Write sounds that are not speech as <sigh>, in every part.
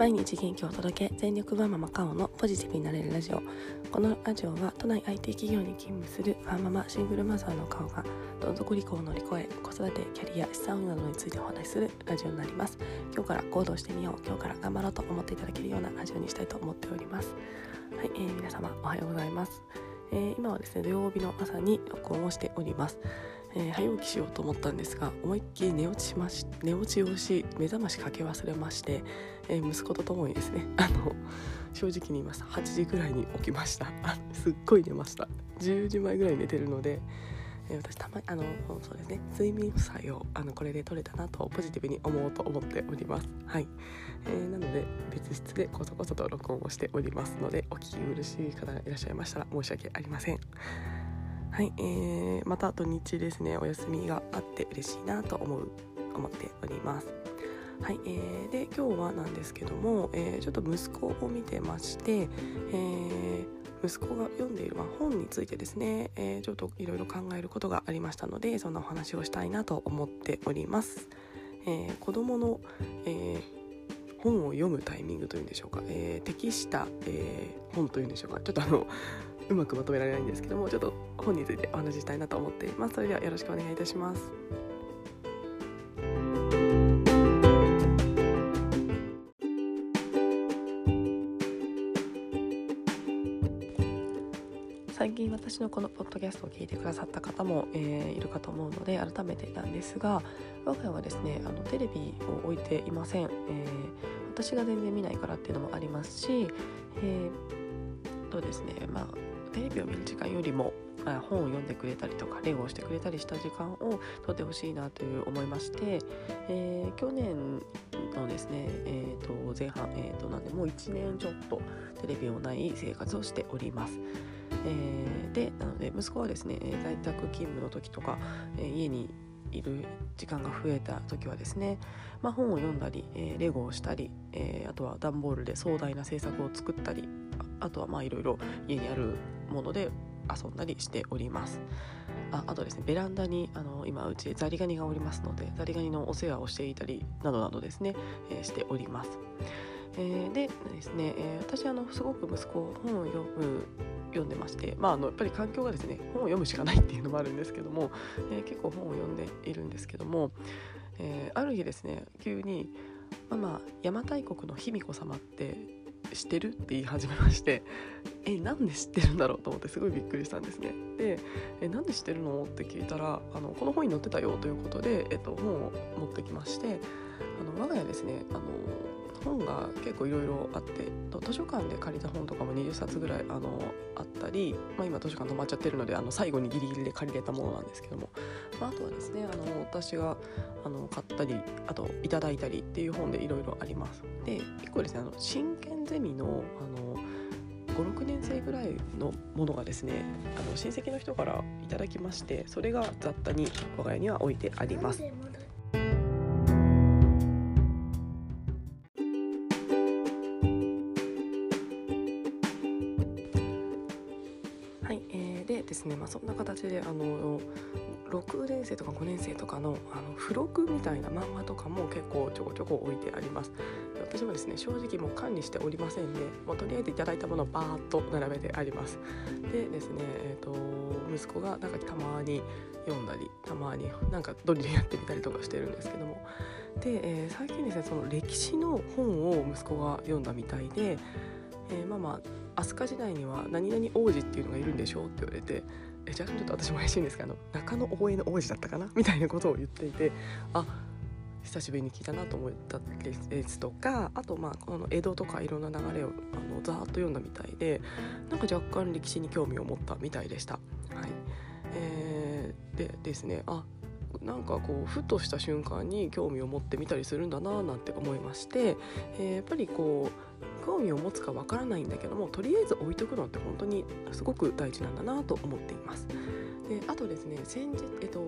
毎日元気を届け全力ワンママカオのポジティブになれるラジオ。このラジオは都内 IT 企業に勤務するワンママシングルマザーのカオがどん底離婚を乗り越え子育てキャリア資産運用などについてお話しするラジオになります。今日から行動してみよう今日から頑張ろうと思っていただけるようなラジオにしたいと思っております。はい、えー、皆様おはようございます、えー、今はですね土曜日の朝に録音をしております。えー、早起きしようと思ったんですが思いっきり寝落ちしまし寝落ちをし目覚ましかけ忘れまして、えー、息子と共にですねあの正直に言います。8時ぐらいに起きました。すっごい寝ました。10時前ぐらい寝てるので、えー、私たまあのそうですね。睡眠負債をあのこれで取れたなとポジティブに思おうと思っております。はい、えー、なので別室でこそこそと録音をしておりますのでお聞き苦しい方がいらっしゃいましたら申し訳ありません。はい、えー、また土日ですねお休みがあって嬉しいなと思う思っております。はい、えー、で今日はなんですけども、えー、ちょっと息子を見てまして、えー、息子が読んでいる、本についてですね、えー、ちょっといろいろ考えることがありましたのでそんなお話をしたいなと思っております。えー、子供の、えー本を読むタイミングというんでしょうか、えー、適した、えー、本というんでしょうか。ちょっとあのうまくまとめられないんですけどもちょっと本についてお話ししたいなと思っています。それではよろしくお願いいたします。最近私のこのポッドキャストを聞いてくださった方も、えー、いるかと思うので改めてなんですが我が家はですねあのテレビを置いていません、えー、私が全然見ないからっていうのもありますし、えー、とですねまあテレビを見る時間よりも本を読んでくれたりとかレゴをしてくれたりした時間をとってほしいなという思いまして、えー、去年のですね、えー、と前半、えー、となんでもう1年ちょっとテレビをない生活をしております。えー、でなので息子はですね在宅勤務の時とか、えー、家にいる時間が増えた時はですね、まあ、本を読んだり、えー、レゴをしたり、えー、あとは段ボールで壮大な制作を作ったりあとはまあいろいろ家にあるもので遊んだりしておりますああとですねベランダにあの今うちザリガニがおりますのでザリガニのお世話をしていたりなどなどですね、えー、しております、えー、でですね、えー、私あのすごく息子本を読む読んでまして、まあ、あのやっぱり環境がですね本を読むしかないっていうのもあるんですけども、えー、結構本を読んでいるんですけども、えー、ある日ですね急に「ママ邪馬台国の卑弥呼様って知ってる？って言い始めましてえなんで知ってるんだろうと思ってすごいびっくりしたんですね。でえなんで知ってるの？って聞いたらあのこの本に載ってたよということで、えっと、本を持ってきましてあの我が家ですねあの本が結構いろいろあって図書館で借りた本とかも20冊ぐらいあのあったり、まあ、今図書館止まっちゃってるのであの最後にギリギリで借りれたものなんですけども、まあ、あとはですねあの私があの買ったりあといただいたりっていう本でいろいろあります。で1個ですねあの真剣ゼミのあの56年生ぐらいのものがですねあの親戚の人からいただきましてそれが雑多に我が家には置いてありますはい。ですね、まあ、そんな形であの6年生とか5年生とかのあの付録みたいな漫画とかも結構ちょこちょこ置いてあります私もですね正直もう管理しておりませんで、もうとりあえずいただいたものをバーッと並べてあります。でですね、えーと、息子がなんかたまに読んだりたまになんかドリルやってみたりとかしてるんですけども。で、えー、最近ですねその歴史の本を息子が読んだみたいでえー、ママ飛鳥時代には何々王子っていうのがいるんでしょうって言われてえじゃあちょっと私も怪しいんですけど中野大江の王子だったかな？みたいなことを言っていてあ久しぶりに聞いたなと思ったですとかあとまあこの江戸とかいろんな流れをあのざーっと読んだみたいでなんか若干歴史に興味を持ったみたいでした。はいえー、でですねあなんかこうふとした瞬間に興味を持ってみたりするんだななんて思いまして、えー、やっぱりこう興味を持つかわからないんだけどもとりあえず置いとくのって本当にすごく大事なんだなと思っています。であとですね先日、えっと、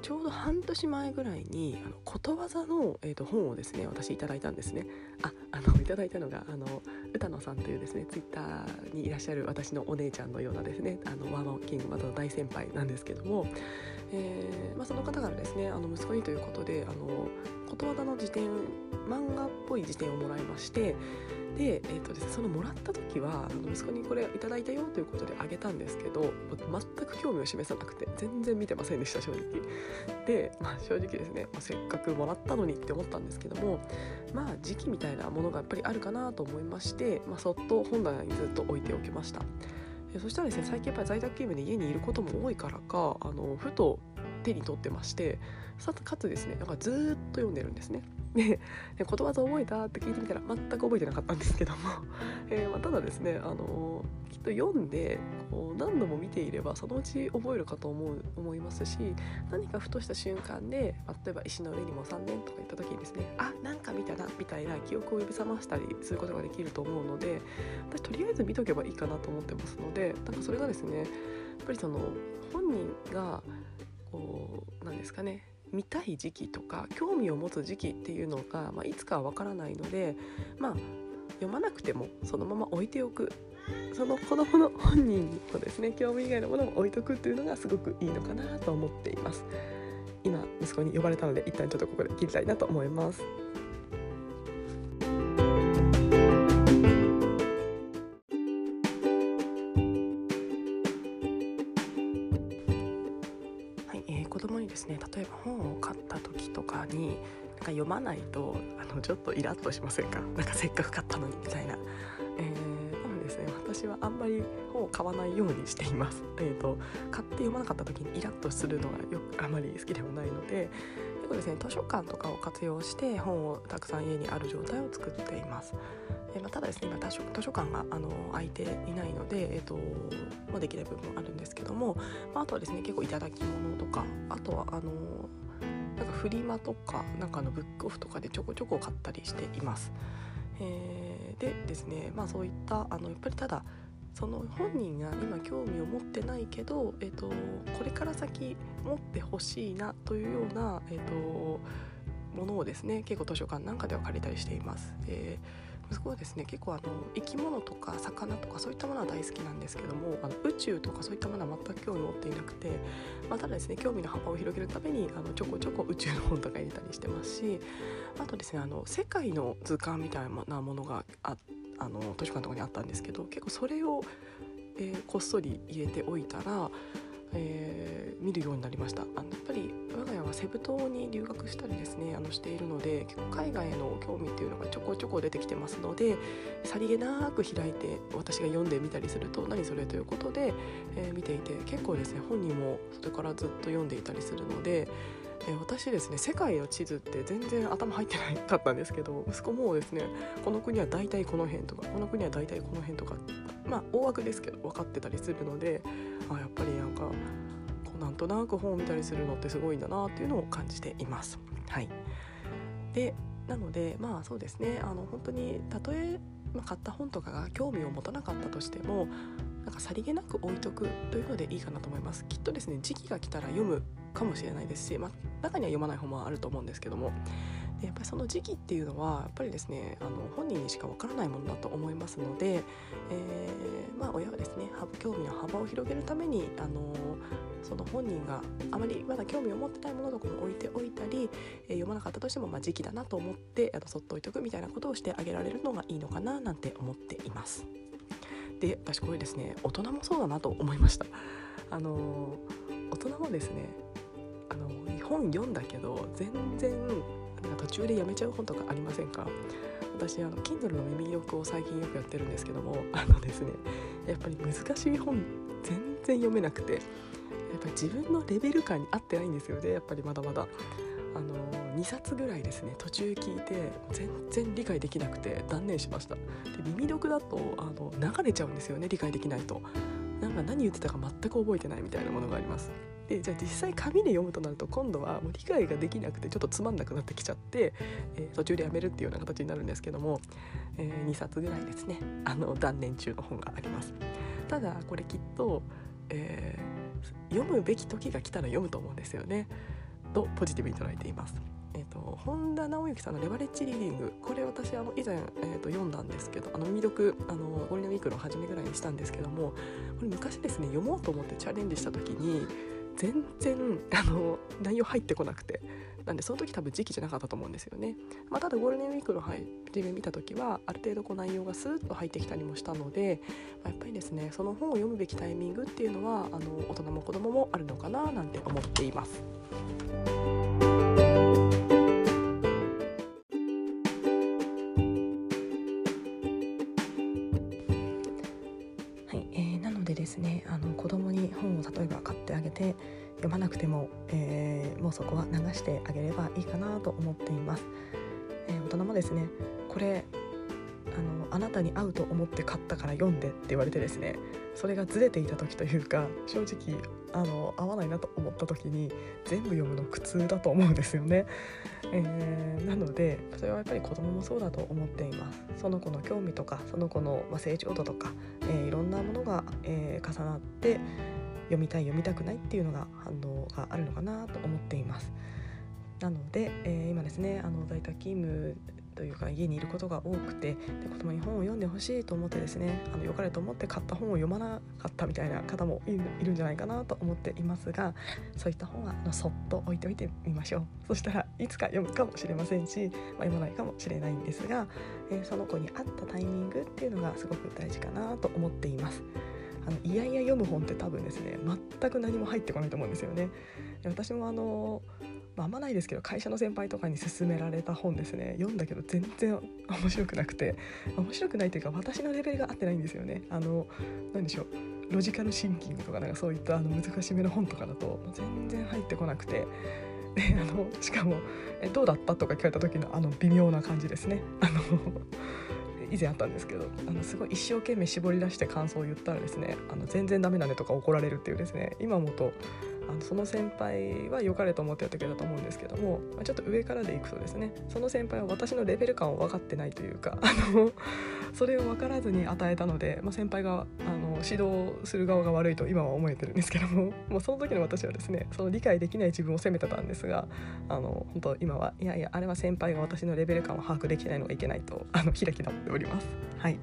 ちょうど半年前ぐらいにあのことわざの、えっと、本をですね私いただいたんですね。ああの <laughs> いただいたのがあの歌野さんというですねツイッターにいらっしゃる私のお姉ちゃんのようなですねあのワーマーキングまたの大先輩なんですけども、えーまあ、その方からですねあの息子にということであのことわざの辞典漫画っぽい辞典をもらいましてで,、えーとですね、そのもらった時はあの息子にこれいただいたよということであげたんですけど全く興味を示さなくて全然見てませんでした正直。で、まあ、正直ですね、ま、せっかくもらったのにって思ったんですけどもまあ時期みたいなものがやっぱりあるかなと思いまして、まあ、そっと本棚にずっと置いておきました。そしたらですね最近やっぱり在宅勤務で家にいることも多いからかあのふと手に取ってましてかつですねなんかずっと読んでるんですね。<laughs> でことわざ覚えたって聞いてみたら全く覚えてなかったんですけども、<laughs> えー、まあ、ただですね、あのー、きっと読んでこう何度も見ていればそのうち覚えるかと思う思いますし何かふとした瞬間で、例えば石の上にも3年とか言った時にですねあなんか見たなみたいな記憶を呼び覚ましたりすることができると思うので私とりあえず見とけばいいかなと思ってますのでなんかそれがですねやっぱりその本人がこうなんですかね見たい時期とか興味を持つ時期っていうのが、まあ、いつかはわからないのでまあ読まなくてもそのまま置いておく。その子どもの本人のですね興味以外のものも置いとくっていうのがすごくいいのかなと思っています。今息子に呼ばれたので一旦ちょっとここで切りたいなと思います。例えば本を買った時とかになんか読まないとあのちょっとイラッとしませんか？なんかせっかく買ったのにみたいな、えー、なのでですね私はあんまり本を買わないようにしています、えーと、買って読まなかった時にイラッとするのがよくあまり好きではないので結構ですね図書館とかを活用して本をたくさん家にある状態を作っていますえまあ、ただですね今図書図書館があの空いていないので、えーとまあ、できない部分もあるんですけども、まあ、あとはですね結構いただき物とかあとはあのなんかフリマとかなんかのブックオフとかでちょこちょこ買ったりしています。えー、でですねまあそういったあのやっぱりただその本人が今興味を持ってないけど、えーと、これから先持ってほしいなというような、えーと、ものをですね結構図書館なんかでは借りたりしています。えー息子はですね結構あの生き物とか魚とかそういったものは大好きなんですけどもあの宇宙とかそういったものは全く興味を持っていなくて、まあ、ただですね興味の幅を広げるためにあのちょこちょこ宇宙の本とか入れたりしてますしあとですねあの世界の図鑑みたいなものがあってあの図書館のとかにあったんですけど結構それを、えー、こっそり入れておいたらえー、見るようになりました。あのやっぱり我が家はセブ島に留学したりですねあのしているので結構海外への興味っていうのがちょこちょこ出てきてますのでさりげなく開いて私が読んでみたりすると何それということで、えー、見ていて結構ですね本人もそれからずっと読んでいたりするのでえ私ですね世界の地図って全然頭入ってなかったんですけど息子もですねこの国は大体この辺とかこの国は大体この辺とかまあ大枠ですけど分かってたりするのであやっぱりなんかこうなんとなく本を見たりするのってすごいんだなっていうのを感じています。はい、でなのでまあそうですねあの本当にたとえ買った本とかが興味を持たなかったとしてもなんかさりげなく置いとくというのでいいかなと思いますきっとですね時期が来たら読むかもしれないですし、まあ、中には読まない本もあると思うんですけどもでやっぱりその時期っていうのはやっぱりですねあの本人にしかわからないものだと思いますので、えー、まあ、親はですね興味の幅を広げるためにあのその本人があまりまだ興味を持ってないものとかも置いておいたり、えー、読まなかったとしても、まあ、時期だなと思ってあのそっと置いとくみたいなことをしてあげられるのがいいのかななんて思っています。で私これですね大人もそうだなと思いました。あの大人もですねあの本読んだけど全然なんか途中でやめちゃう本とかありませんか？私あの Kindle の耳読を最近よくやってるんですけどもあのですねやっぱり難しい本全然読めなくてやっぱり自分のレベル感に合ってないんですよねやっぱりまだまだ。あの2冊ぐらいですね途中聞いて全然理解できなくて断念しました。で耳読だとあの流れちゃうんですよね理解できないと。なんか何言ってたか全く覚えてないみたいなものがあります。でじゃあ実際紙で読むとなると今度はもう理解ができなくてちょっとつまんなくなってきちゃって、えー、途中でやめるっていうような形になるんですけども、えー、2冊ぐらいですね。あの断念中の本があります。ただこれきっと、えー、読むべき時が来たら読むと思うんですよね。とポジティブに捉えています。えーと、本田直之さんの「レバレッジリーディング」これ私あの以前、えーと、読んだんですけどあの魅力あのゴールデンウィークの初めぐらいにしたんですけどもこれ昔ですね読もうと思ってチャレンジした時に全然あの内容入ってこなくてなんでその時多分時期じゃなかったと思うんですよね、まあ、ただゴールデンウィークの初め見た時はある程度こう内容がスーッと入ってきたりもしたので、まあ、やっぱりですねその本を読むべきタイミングっていうのはあの大人も子供もあるのかななんて思っています。ねあの子供に本を例えば買ってあげて読まなくても、えー、もうそこは流してあげればいいかなと思っています、えー、大人もですねこれあのあなたに合うと思って買ったから読んでって言われてですねそれがずれていた時というか正直あの合わないなと思った時に全部読むの苦痛だと思うんですよね、えー、なのでそれはやっぱり子供もそうだと思っています。その子の興味とかその子の成長度とか、えー、いろんなものが、えー、重なって読みたい読みたくないっていうのが反応があるのかなと思っています。なので、えー、今ですねあの在宅勤務というか家にいることが多くてで子供に本を読んでほしいと思ってですねあの良かれと思って買った本を読まなかったみたいな方もいるんじゃないかなと思っていますがそういった本はあのそっと置いておいてみましょうそしたらいつか読むかもしれませんし、まあ、読まないかもしれないんですが、えー、その子に合ったタイミングっていうのがすごく大事かなと思っています。あのいやいや読む本って多分ですね全く何も入ってこないと思うんですよね。私もあのまあ、んまないですけど会社の先輩とかに勧められた本ですね。読んだけど全然面白くなくて。面白くないというか私のレベルが合ってないんですよね。あの何でしょう。ロジカルシンキングとかなんかそういったあの難しめの本とかだと全然入ってこなくて。であのしかもえ「どうだった?」とか聞かれた時のあの微妙な感じですね。あの以前あったんですけどあのすごい一生懸命絞り出して感想を言ったらですねあの全然ダメだねとか怒られるっていうですね。今思うとあのその先輩は良かれと思ってやってくれたと思うんですけども、まあ、ちょっと上からでいくとですねその先輩は私のレベル感を分かってないというか <laughs> あのそれを分からずに与えたので、まあ、先輩があの指導する側が悪いと今は思えてるんですけども <laughs> もうその時の私はですねその理解できない自分を責めてたんですがあの本当今はいやいやあれは先輩が私のレベル感を把握できないのがいけないとあの開き直っております。はい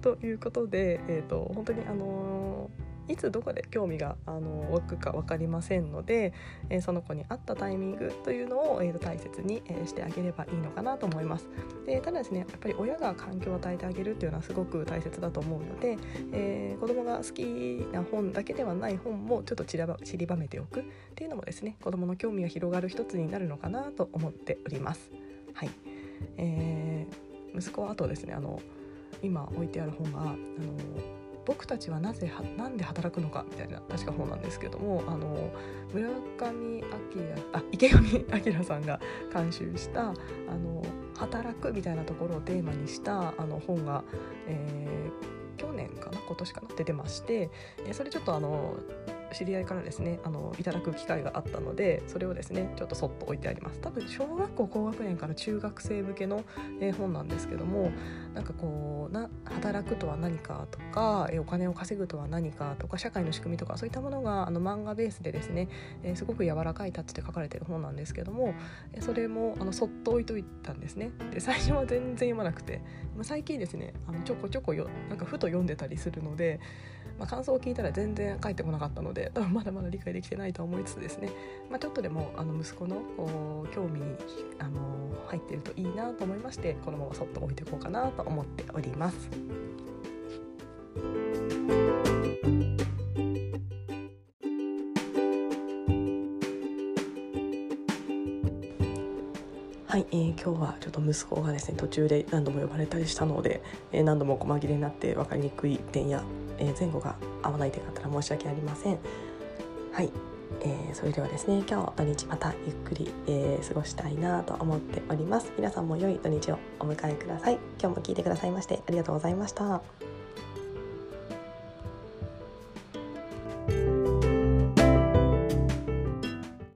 ということで、えーと、本当にあのーいつどこで興味があの湧くか分かりませんので、えー、その子に合ったタイミングというのを、えー、と大切に、えー、してあげればいいのかなと思います。でただですねやっぱり親が環境を与えてあげるっていうのはすごく大切だと思うので、えー、子供が好きな本だけではない本もちょっと散らば散りばめておくっていうのもですね子供の興味が広がる一つになるのかなと思っております。はい、えー、息子はあとですねあの今置いてある本があの僕たちはなぜはなんで働くのかみたいな確か本なんですけどもあの村上明あ池上 <laughs> 彰さんが監修したあの働くみたいなところをテーマにしたあの本が、えー、去年かな？今年かな？出てましてそれちょっとあの知り合いからですねあのいただく機会があったのでそれをですねちょっとそっと置いてあります。多分小学校高学年から中学生向けの、え本なんですけどもなんかこうな働くとは何かとか、えお金を稼ぐとは何かとか社会の仕組みとかそういったものがあの漫画ベースでですね、えすごく柔らかいタッチで書かれてる本なんですけども、それもあのそっと置いといたんですね。で最初は全然読まなくて最近ですねあのちょこちょこよなんかふと読んでたりするのでまあ、感想を聞いたら全然返ってこなかったので多分まだまだ理解できてないと思いつつですね、まあ、ちょっとでもあの息子の興味にあの入ってるといいなと思いましてこのままそっと置いていこうかなと思っております。はい、えー、今日はちょっと息子がですね途中で何度も呼ばれたりしたので、えー、何度も細切れになって分かりにくい点やえ前後が合わない点があったら申し訳ありません。はい、えー、それではですね今日土日またゆっくり、えー、過ごしたいなと思っております。皆さんも良い土日をお迎えください。今日も聞いてくださいましてありがとうございました。